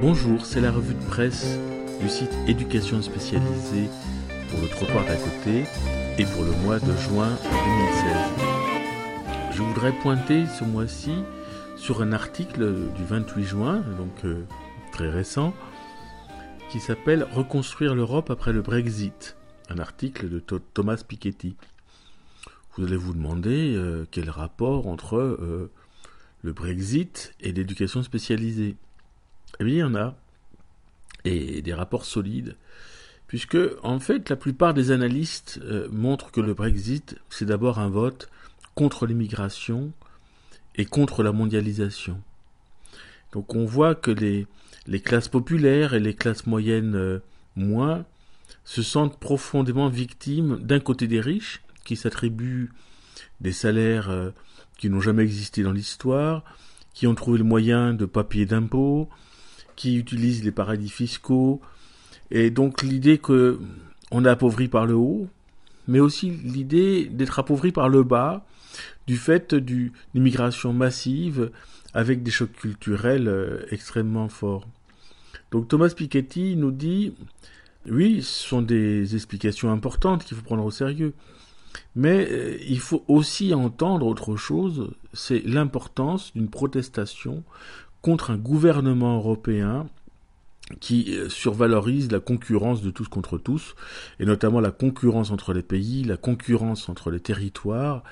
Bonjour, c'est la revue de presse du site Éducation spécialisée pour le trottoir d'à côté et pour le mois de juin 2016. Je voudrais pointer ce mois-ci sur un article du 28 juin, donc euh, très récent, qui s'appelle Reconstruire l'Europe après le Brexit, un article de Thomas Piketty. Vous allez vous demander euh, quel rapport entre euh, le Brexit et l'éducation spécialisée. Eh bien, il y en a, et des rapports solides, puisque en fait, la plupart des analystes euh, montrent que le Brexit, c'est d'abord un vote contre l'immigration et contre la mondialisation. Donc on voit que les, les classes populaires et les classes moyennes euh, moins se sentent profondément victimes d'un côté des riches, qui s'attribuent des salaires euh, qui n'ont jamais existé dans l'histoire, qui ont trouvé le moyen de papier d'impôts, qui utilisent les paradis fiscaux, et donc l'idée que on est appauvri par le haut, mais aussi l'idée d'être appauvri par le bas, du fait d'une immigration massive avec des chocs culturels euh, extrêmement forts. Donc Thomas Piketty nous dit, oui, ce sont des explications importantes qu'il faut prendre au sérieux, mais euh, il faut aussi entendre autre chose, c'est l'importance d'une protestation contre un gouvernement européen qui euh, survalorise la concurrence de tous contre tous, et notamment la concurrence entre les pays, la concurrence entre les territoires,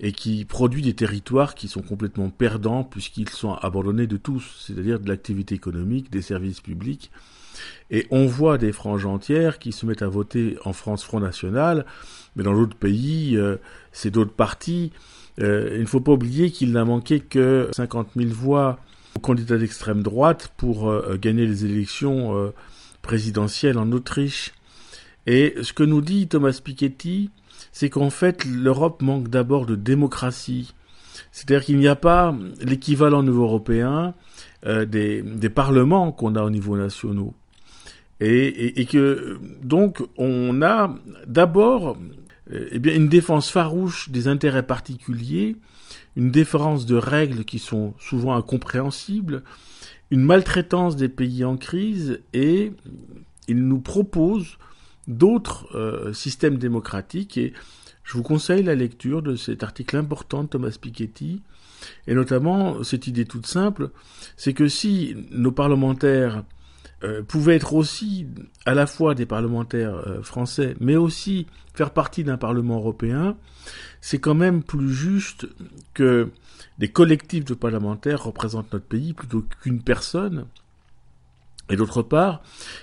et qui produit des territoires qui sont complètement perdants puisqu'ils sont abandonnés de tous, c'est-à-dire de l'activité économique, des services publics. Et on voit des franges entières qui se mettent à voter en France Front National, mais dans d'autres pays, euh, c'est d'autres partis. Euh, il ne faut pas oublier qu'il n'a manqué que 50 000 voix aux candidats d'extrême droite pour euh, gagner les élections euh, présidentielles en Autriche. Et ce que nous dit Thomas Piketty, c'est qu'en fait l'Europe manque d'abord de démocratie. C'est-à-dire qu'il n'y a pas l'équivalent niveau européen euh, des, parlements qu'on a au niveau national. Et, et, que donc on a d'abord eh bien une défense farouche des intérêts particuliers une différence de règles qui sont souvent incompréhensibles, une maltraitance des pays en crise et il nous propose d'autres euh, systèmes démocratiques et je vous conseille la lecture de cet article important de Thomas Piketty. Et notamment cette idée toute simple, c'est que si nos parlementaires euh, pouvaient être aussi à la fois des parlementaires euh, français, mais aussi faire partie d'un Parlement européen, c'est quand même plus juste que des collectifs de parlementaires représentent notre pays plutôt qu'une personne. Et d'autre part,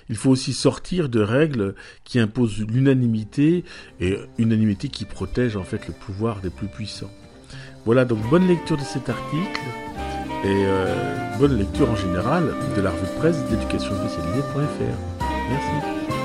il faut aussi sortir de règles qui imposent l'unanimité et unanimité qui protège en fait le pouvoir des plus puissants. Voilà donc bonne lecture de cet article et euh, bonne lecture en général de la revue de presse d'éducation spécialisée.fr. Merci.